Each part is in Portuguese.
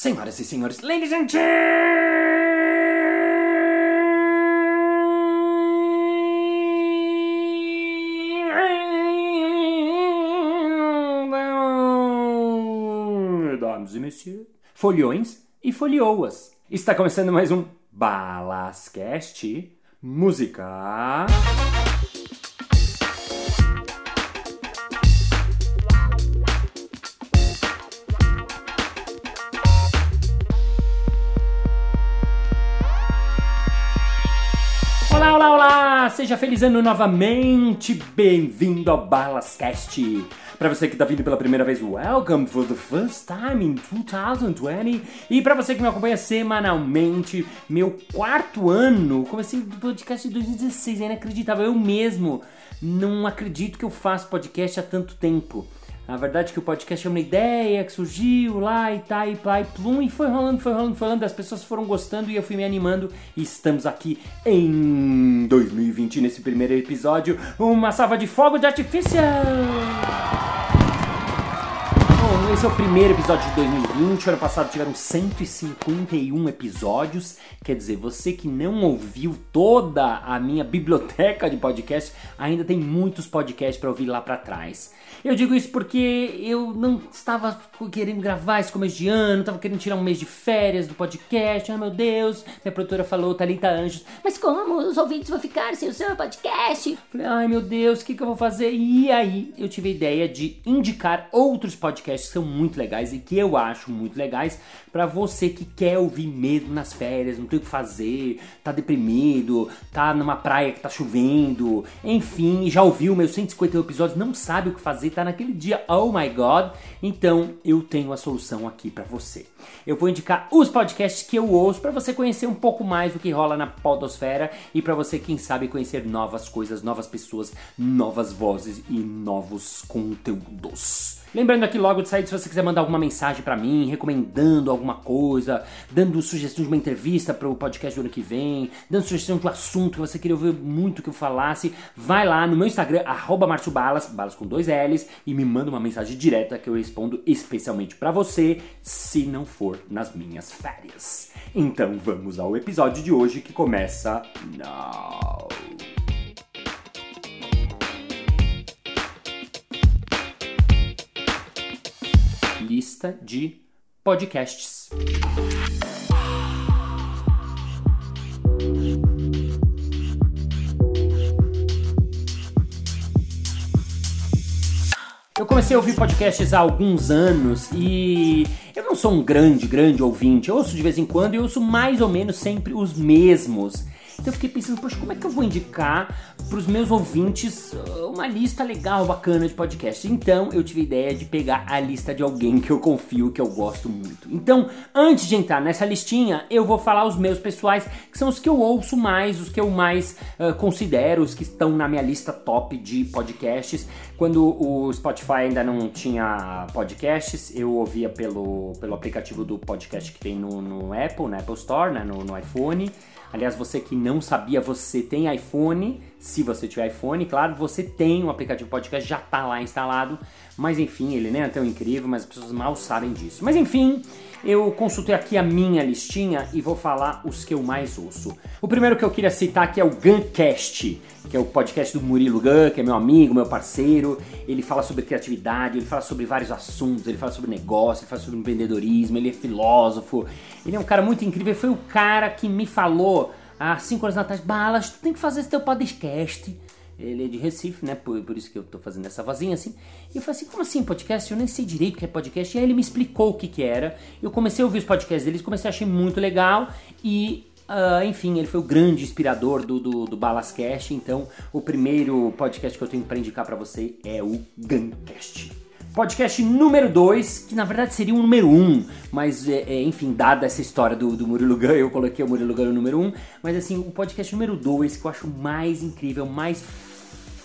Senhoras e senhores, ladies and Dames e messieurs, folhões e folioas. Está começando mais um Balascast Música. Olá, olá! Seja feliz ano novamente! Bem-vindo ao Balascast! Para você que está vindo pela primeira vez, welcome for the first time in 2020. E para você que me acompanha semanalmente, meu quarto ano, comecei o podcast de 2016, é inacreditável, eu mesmo não acredito que eu faço podcast há tanto tempo. Na verdade que o podcast é uma ideia que surgiu lá e tá e pá e plum e foi rolando, foi rolando, foi rolando, as pessoas foram gostando e eu fui me animando e estamos aqui em 2020 nesse primeiro episódio, uma salva de fogo de artifício! Esse é o primeiro episódio de 2020. Ano passado tiveram 151 episódios. Quer dizer, você que não ouviu toda a minha biblioteca de podcast, ainda tem muitos podcasts para ouvir lá para trás. Eu digo isso porque eu não estava querendo gravar esse começo de ano, estava querendo tirar um mês de férias do podcast. Ai meu Deus, minha produtora falou, Thalita Anjos, mas como os ouvintes vão ficar sem o seu podcast? Falei, ai meu Deus, o que, que eu vou fazer? E aí eu tive a ideia de indicar outros podcasts são muito legais e que eu acho muito legais para você que quer ouvir mesmo nas férias, não tem o que fazer, tá deprimido, tá numa praia que tá chovendo, enfim, já ouviu meus 151 episódios, não sabe o que fazer, tá naquele dia, oh my god, então eu tenho a solução aqui para você. Eu vou indicar os podcasts que eu ouço para você conhecer um pouco mais do que rola na podosfera e para você, quem sabe, conhecer novas coisas, novas pessoas, novas vozes e novos conteúdos. Lembrando aqui logo de sair, se você quiser mandar alguma mensagem para mim, recomendando alguma coisa, dando sugestão de uma entrevista para o podcast do ano que vem, dando sugestão de um assunto que você queria ouvir muito que eu falasse, vai lá no meu Instagram, arroba Balas, balas com dois L's, e me manda uma mensagem direta que eu respondo especialmente para você, se não for nas minhas férias. Então vamos ao episódio de hoje que começa now. Lista de podcasts. Eu comecei a ouvir podcasts há alguns anos e eu não sou um grande, grande ouvinte. Eu ouço de vez em quando e ouço mais ou menos sempre os mesmos. Então eu fiquei pensando, poxa, como é que eu vou indicar para os meus ouvintes uh, uma lista legal, bacana de podcasts? Então eu tive a ideia de pegar a lista de alguém que eu confio, que eu gosto muito. Então, antes de entrar nessa listinha, eu vou falar os meus pessoais, que são os que eu ouço mais, os que eu mais uh, considero, os que estão na minha lista top de podcasts. Quando o Spotify ainda não tinha podcasts, eu ouvia pelo, pelo aplicativo do podcast que tem no, no Apple, na Apple Store, né, no, no iPhone. Aliás, você que não sabia, você tem iPhone. Se você tiver iPhone, claro, você tem o aplicativo podcast, já está lá instalado. Mas enfim, ele nem é tão incrível, mas as pessoas mal sabem disso. Mas enfim, eu consultei aqui a minha listinha e vou falar os que eu mais ouço. O primeiro que eu queria citar aqui é o Guncast, que é o podcast do Murilo Gun, que é meu amigo, meu parceiro. Ele fala sobre criatividade, ele fala sobre vários assuntos, ele fala sobre negócio, ele fala sobre empreendedorismo, ele é filósofo. Ele é um cara muito incrível, foi o cara que me falou há cinco anos atrás, Balas, tu tem que fazer esse teu podcast. Ele é de Recife, né? Por, por isso que eu tô fazendo essa vozinha assim. E eu falei assim, como assim podcast? Eu nem sei direito o que é podcast. E aí ele me explicou o que que era. Eu comecei a ouvir os podcasts deles, comecei a achar muito legal. E Uh, enfim, ele foi o grande inspirador do, do, do Balascast. Então, o primeiro podcast que eu tenho para indicar para você é o Guncast. Podcast número 2, que na verdade seria o número 1, um, mas é, é, enfim, dada essa história do, do Murilo Gun, eu coloquei o Murilo Gun no número 1, um, mas assim, o podcast número 2 que eu acho mais incrível, mais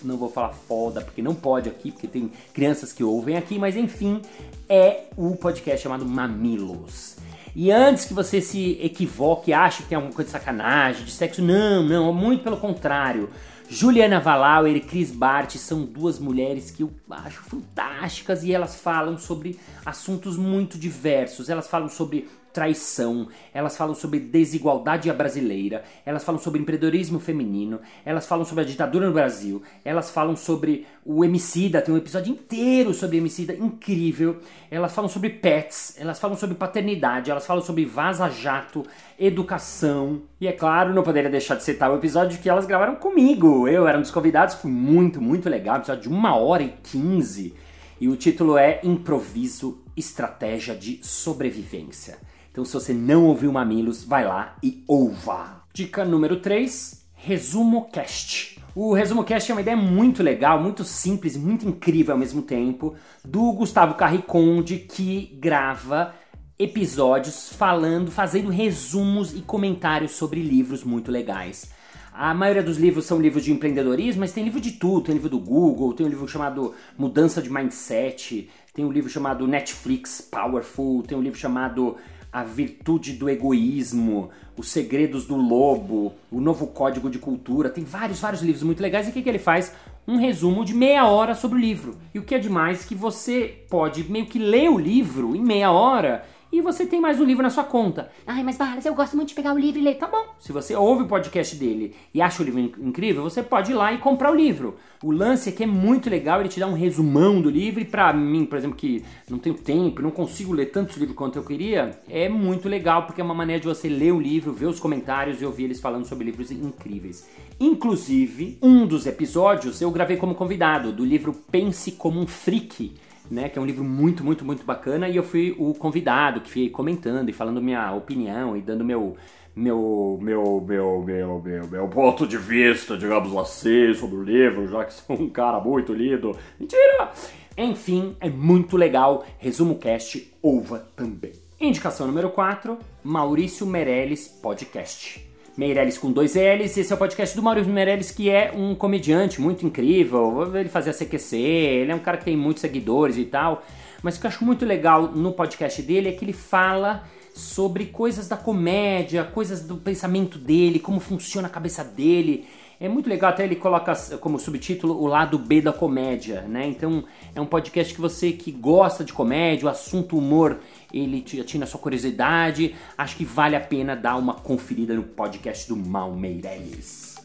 não vou falar foda, porque não pode aqui, porque tem crianças que ouvem aqui, mas enfim, é o podcast chamado Mamilos. E antes que você se equivoque, ache que tem alguma coisa de sacanagem, de sexo, não, não, muito pelo contrário. Juliana Valauer e Cris Bart são duas mulheres que eu acho fantásticas e elas falam sobre assuntos muito diversos. Elas falam sobre traição, elas falam sobre desigualdade brasileira, elas falam sobre empreendedorismo feminino, elas falam sobre a ditadura no Brasil, elas falam sobre o Emicida, tem um episódio inteiro sobre Emicida, incrível. Elas falam sobre pets, elas falam sobre paternidade, elas falam sobre vaza-jato, educação. E é claro, não poderia deixar de citar o episódio que elas gravaram comigo. Eu era um dos convidados, foi muito, muito legal, episódio de uma hora e quinze. E o título é Improviso Estratégia de Sobrevivência. Então, se você não ouviu Mamilos, vai lá e ouva. Dica número 3: Resumo Cast. O Resumo Cast é uma ideia muito legal, muito simples, muito incrível ao mesmo tempo, do Gustavo Carriconde, que grava episódios falando, fazendo resumos e comentários sobre livros muito legais. A maioria dos livros são livros de empreendedorismo, mas tem livro de tudo. Tem livro do Google, tem um livro chamado Mudança de Mindset, tem um livro chamado Netflix Powerful, tem um livro chamado a Virtude do Egoísmo, Os Segredos do Lobo, O Novo Código de Cultura. Tem vários, vários livros muito legais. E o que, que ele faz? Um resumo de meia hora sobre o livro. E o que é demais que você pode meio que ler o livro em meia hora e você tem mais um livro na sua conta. Ai, mas Barras, eu gosto muito de pegar o livro e ler. Tá bom. Se você ouve o podcast dele e acha o livro incrível, você pode ir lá e comprar o livro. O lance aqui é muito legal, ele te dá um resumão do livro e pra mim, por exemplo, que não tenho tempo, não consigo ler tantos livros quanto eu queria, é muito legal porque é uma maneira de você ler o livro, ver os comentários e ouvir eles falando sobre livros incríveis. Inclusive, um dos episódios eu gravei como convidado do livro Pense como um Freak né, que é um livro muito, muito, muito bacana, e eu fui o convidado que fiquei comentando e falando minha opinião e dando meu meu meu meu meu meu, meu ponto de vista, digamos assim, sobre o livro, já que sou um cara muito lido. Mentira! Enfim, é muito legal. Resumo cast, ouva também. Indicação número 4, Maurício Meirelles Podcast. Meirelles com dois L's. Esse é o podcast do Maurício Meirelles, que é um comediante muito incrível. Ele fazia CQC, ele é um cara que tem muitos seguidores e tal. Mas o que eu acho muito legal no podcast dele é que ele fala sobre coisas da comédia, coisas do pensamento dele, como funciona a cabeça dele. É muito legal, até ele coloca como subtítulo o lado B da comédia, né? Então é um podcast que você que gosta de comédia, o assunto humor, ele te na sua curiosidade, acho que vale a pena dar uma conferida no podcast do Mal Meirelles.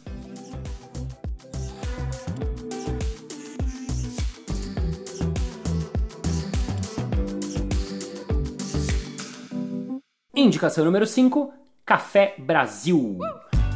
Indicação número 5, Café Brasil.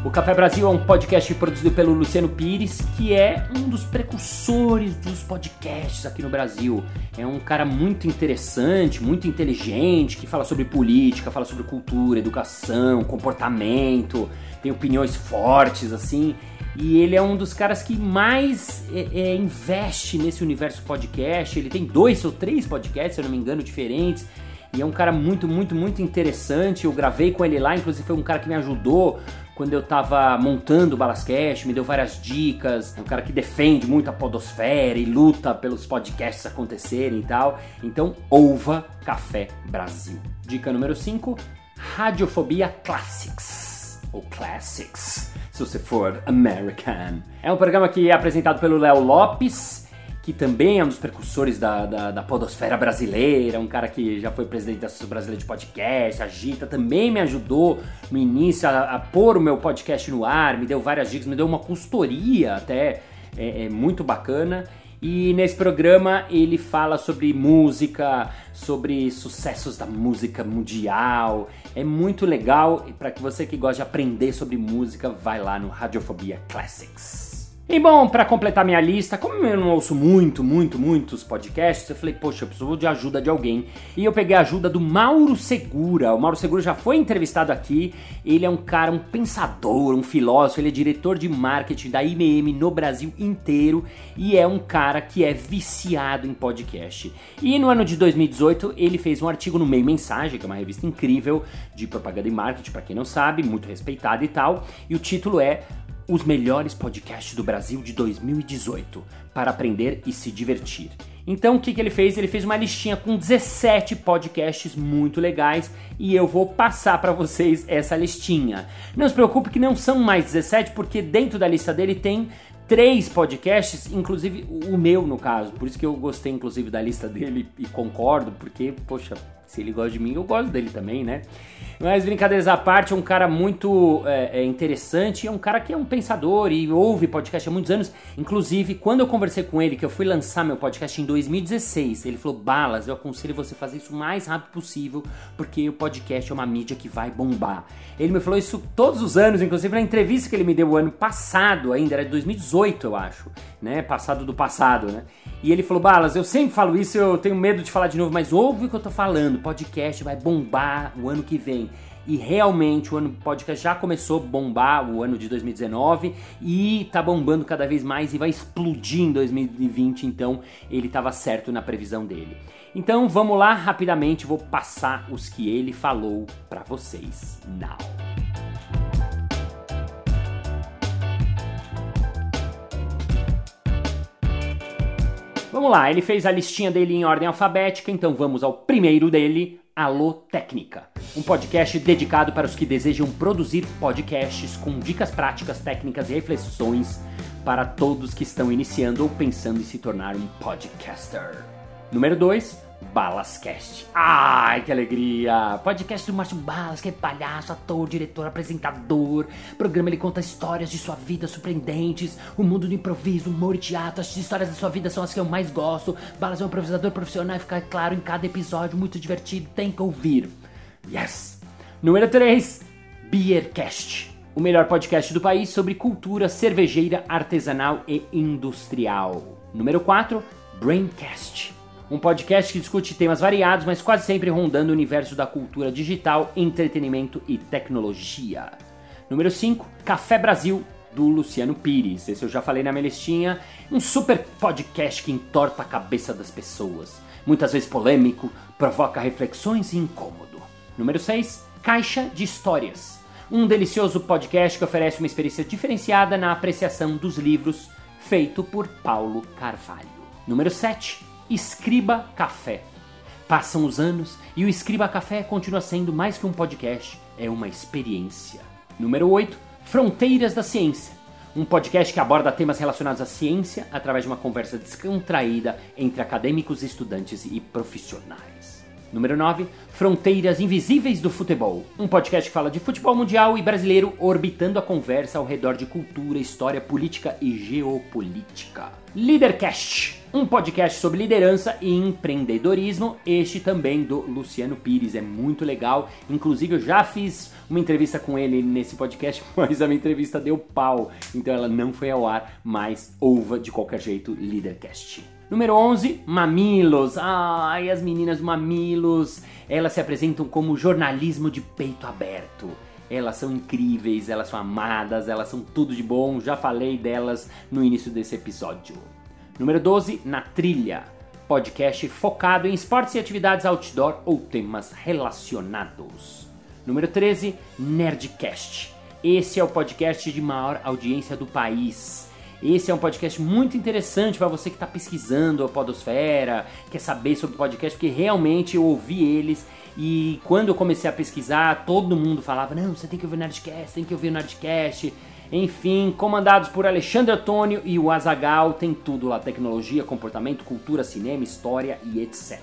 O Café Brasil é um podcast produzido pelo Luciano Pires, que é um dos precursores dos podcasts aqui no Brasil. É um cara muito interessante, muito inteligente, que fala sobre política, fala sobre cultura, educação, comportamento, tem opiniões fortes, assim. E ele é um dos caras que mais é, é, investe nesse universo podcast. Ele tem dois ou três podcasts, se eu não me engano, diferentes. E é um cara muito, muito, muito interessante. Eu gravei com ele lá, inclusive foi um cara que me ajudou quando eu tava montando o Balascast, me deu várias dicas. É um cara que defende muito a podosfera e luta pelos podcasts acontecerem e tal. Então, ouva Café Brasil. Dica número 5, Radiofobia Classics. Ou Classics, se você for American. É um programa que é apresentado pelo Léo Lopes que também é um dos precursores da, da, da, podosfera brasileira, um cara que já foi presidente da Associação Brasileira de Podcast, Agita, também me ajudou no início a, a, pôr o meu podcast no ar, me deu várias dicas, me deu uma consultoria até é, é muito bacana. E nesse programa ele fala sobre música, sobre sucessos da música mundial. É muito legal e para que você que gosta de aprender sobre música, vai lá no Radiofobia Classics. E bom, para completar minha lista, como eu não ouço muito, muito, muitos podcasts, eu falei, poxa, eu preciso de ajuda de alguém. E eu peguei a ajuda do Mauro Segura. O Mauro Segura já foi entrevistado aqui. Ele é um cara, um pensador, um filósofo, ele é diretor de marketing da IBM no Brasil inteiro e é um cara que é viciado em podcast. E no ano de 2018, ele fez um artigo no Meio Mensagem, que é uma revista incrível de propaganda e marketing, para quem não sabe, muito respeitada e tal. E o título é os melhores podcasts do Brasil de 2018 para aprender e se divertir. Então o que, que ele fez? Ele fez uma listinha com 17 podcasts muito legais e eu vou passar para vocês essa listinha. Não se preocupe que não são mais 17 porque dentro da lista dele tem três podcasts, inclusive o meu no caso. Por isso que eu gostei inclusive da lista dele e concordo, porque poxa, Se ele gosta de mim, eu gosto dele também, né? Mas brincadeiras à parte, é um cara muito é, é interessante, é um cara que é um pensador e ouve podcast há muitos anos. Inclusive, quando eu conversei com ele, que eu fui lançar meu podcast em 2016, ele falou: Balas, eu aconselho você fazer isso o mais rápido possível, porque o podcast é uma mídia que vai bombar. Ele me falou isso todos os anos, inclusive na entrevista que ele me deu o ano passado, ainda era de 2018, eu acho, né? Passado do passado, né? E ele falou: Balas, eu sempre falo isso, eu tenho medo de falar de novo, mas ouve o que eu tô falando, podcast vai bombar o ano que vem. E realmente o ano podcast já começou a bombar o ano de 2019 e tá bombando cada vez mais e vai explodir em 2020, então ele estava certo na previsão dele. Então vamos lá rapidamente, vou passar os que ele falou para vocês now. Vamos lá, ele fez a listinha dele em ordem alfabética, então vamos ao primeiro dele, Alô Técnica, um podcast dedicado para os que desejam produzir podcasts com dicas práticas, técnicas e reflexões para todos que estão iniciando ou pensando em se tornar um podcaster. Número 2, Balascast. Ai, que alegria! Podcast do Márcio Balas, que é palhaço, ator, diretor, apresentador. O programa ele conta histórias de sua vida surpreendentes, o mundo do improviso, humor e teatro. As histórias da sua vida são as que eu mais gosto. Balas é um improvisador profissional e fica claro em cada episódio, muito divertido, tem que ouvir. Yes! Número 3, Beercast. O melhor podcast do país sobre cultura cervejeira, artesanal e industrial. Número 4, Braincast um podcast que discute temas variados, mas quase sempre rondando o universo da cultura digital, entretenimento e tecnologia. Número 5, Café Brasil, do Luciano Pires. Esse eu já falei na minha listinha. Um super podcast que entorta a cabeça das pessoas. Muitas vezes polêmico, provoca reflexões e incômodo. Número 6, Caixa de Histórias. Um delicioso podcast que oferece uma experiência diferenciada na apreciação dos livros, feito por Paulo Carvalho. Número 7, Escriba Café. Passam os anos e o Escriba Café continua sendo mais que um podcast, é uma experiência. Número 8, Fronteiras da Ciência. Um podcast que aborda temas relacionados à ciência através de uma conversa descontraída entre acadêmicos, estudantes e profissionais. Número 9, Fronteiras Invisíveis do Futebol. Um podcast que fala de futebol mundial e brasileiro orbitando a conversa ao redor de cultura, história, política e geopolítica. Leadercast um podcast sobre liderança e empreendedorismo, este também do Luciano Pires, é muito legal. Inclusive eu já fiz uma entrevista com ele nesse podcast, mas a minha entrevista deu pau, então ela não foi ao ar, mas ouva de qualquer jeito Leadercast. Número 11, Mamilos. Ai, as meninas Mamilos, elas se apresentam como jornalismo de peito aberto. Elas são incríveis, elas são amadas, elas são tudo de bom. Já falei delas no início desse episódio. Número 12, Na Trilha. Podcast focado em esportes e atividades outdoor ou temas relacionados. Número 13, Nerdcast. Esse é o podcast de maior audiência do país. Esse é um podcast muito interessante para você que está pesquisando a Podosfera, quer saber sobre podcast, porque realmente eu ouvi eles e quando eu comecei a pesquisar, todo mundo falava: não, você tem que ouvir o Nerdcast, tem que ouvir o Nerdcast. Enfim, comandados por Alexandre Antônio e o Azagal, tem tudo lá: tecnologia, comportamento, cultura, cinema, história e etc.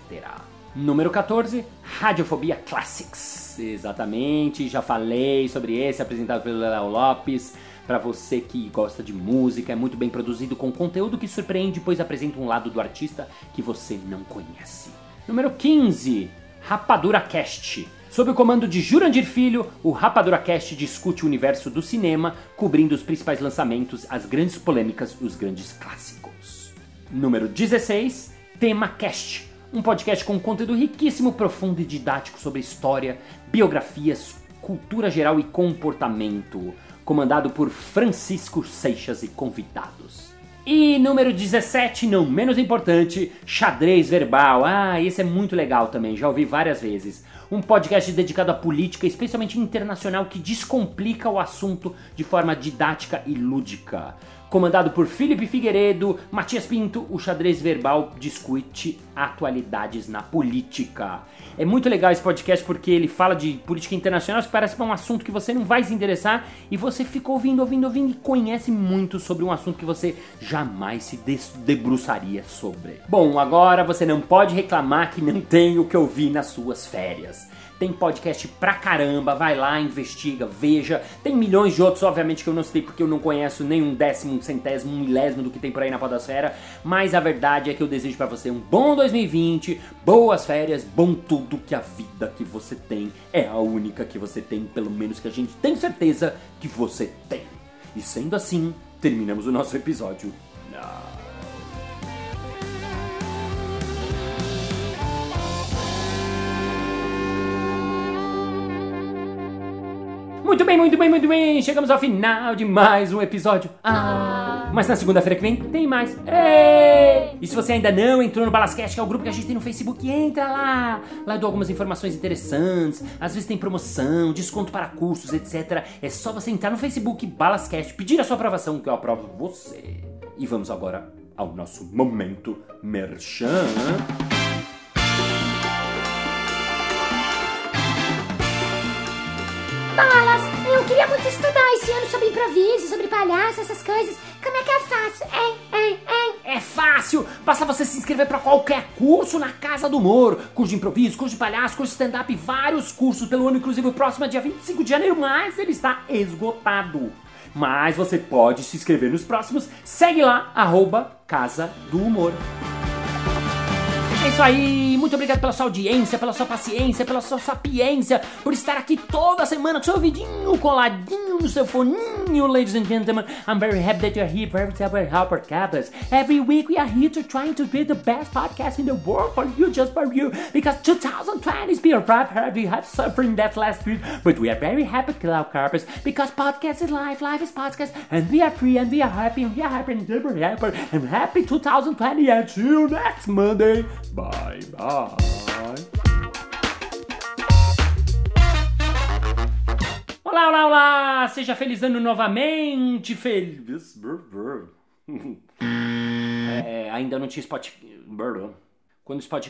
Número 14, Radiofobia Classics. Exatamente, já falei sobre esse, apresentado pelo Léo Lopes. Para você que gosta de música, é muito bem produzido com conteúdo que surpreende, pois apresenta um lado do artista que você não conhece. Número 15, Rapadura Cast. Sob o comando de Jurandir Filho, o Rapadura Cast discute o universo do cinema, cobrindo os principais lançamentos, as grandes polêmicas, os grandes clássicos. Número 16, Tema Cast. Um podcast com conteúdo riquíssimo, profundo e didático sobre história, biografias, cultura geral e comportamento, comandado por Francisco Seixas e convidados. E número 17, não menos importante, xadrez verbal. Ah, esse é muito legal também, já ouvi várias vezes um podcast dedicado à política, especialmente internacional, que descomplica o assunto de forma didática e lúdica. Comandado por Felipe Figueiredo, Matias Pinto, o xadrez verbal discute atualidades na política. É muito legal esse podcast porque ele fala de política internacional, que parece um assunto que você não vai se interessar e você ficou ouvindo, ouvindo, ouvindo e conhece muito sobre um assunto que você jamais se debruçaria sobre. Bom, agora você não pode reclamar que não tem o que ouvir nas suas férias. Tem podcast pra caramba, vai lá, investiga, veja. Tem milhões de outros, obviamente, que eu não sei porque eu não conheço nem um décimo, centésimo, milésimo do que tem por aí na podosfera. Mas a verdade é que eu desejo para você um bom 2020, boas férias, bom tudo que a vida que você tem é a única que você tem, pelo menos que a gente tem certeza que você tem. E sendo assim, terminamos o nosso episódio. Muito bem, muito bem, muito bem. Chegamos ao final de mais um episódio. Ah, mas na segunda-feira que vem tem mais. Ei! E se você ainda não entrou no Balascast, que é o grupo que a gente tem no Facebook, entra lá. Lá eu dou algumas informações interessantes. Às vezes tem promoção, desconto para cursos, etc. É só você entrar no Facebook Balascast, pedir a sua aprovação, que eu aprovo você. E vamos agora ao nosso momento merchan. Muito estudar esse ano sobre improviso, sobre palhaço, essas coisas. Como é que eu faço? Hein, hein, hein? É fácil! Basta você se inscrever para qualquer curso na Casa do Humor. Curso de improviso, curso de palhaço, curso de stand-up, vários cursos pelo ano, inclusive o próximo é dia 25 de janeiro, mas ele está esgotado. Mas você pode se inscrever nos próximos. Segue lá, arroba Casa do Humor. É isso aí, muito obrigado pela sua audiência, pela sua paciência, pela sua sapiência, por estar aqui toda semana com seu ouvidinho coladinho no seu foninho, ladies and gentlemen. I'm very happy that you're here for every time helper campus. Every week we are here to trying to be the best podcast in the world for you, just for you, because 2020 is been rough, we had suffering that last week, but we are very happy, Cloud Carpus, because podcast is life, life is podcast, and we are free, and we are happy, and we are happy, and we are happy, and happy 2020, and see you next Monday. Bye bye. Olá, olá, olá! Seja feliz ano novamente! Feliz. É, ainda não tinha spot. Quando spot.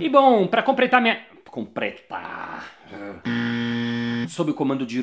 E bom, para completar minha. Completar. Sob o comando de.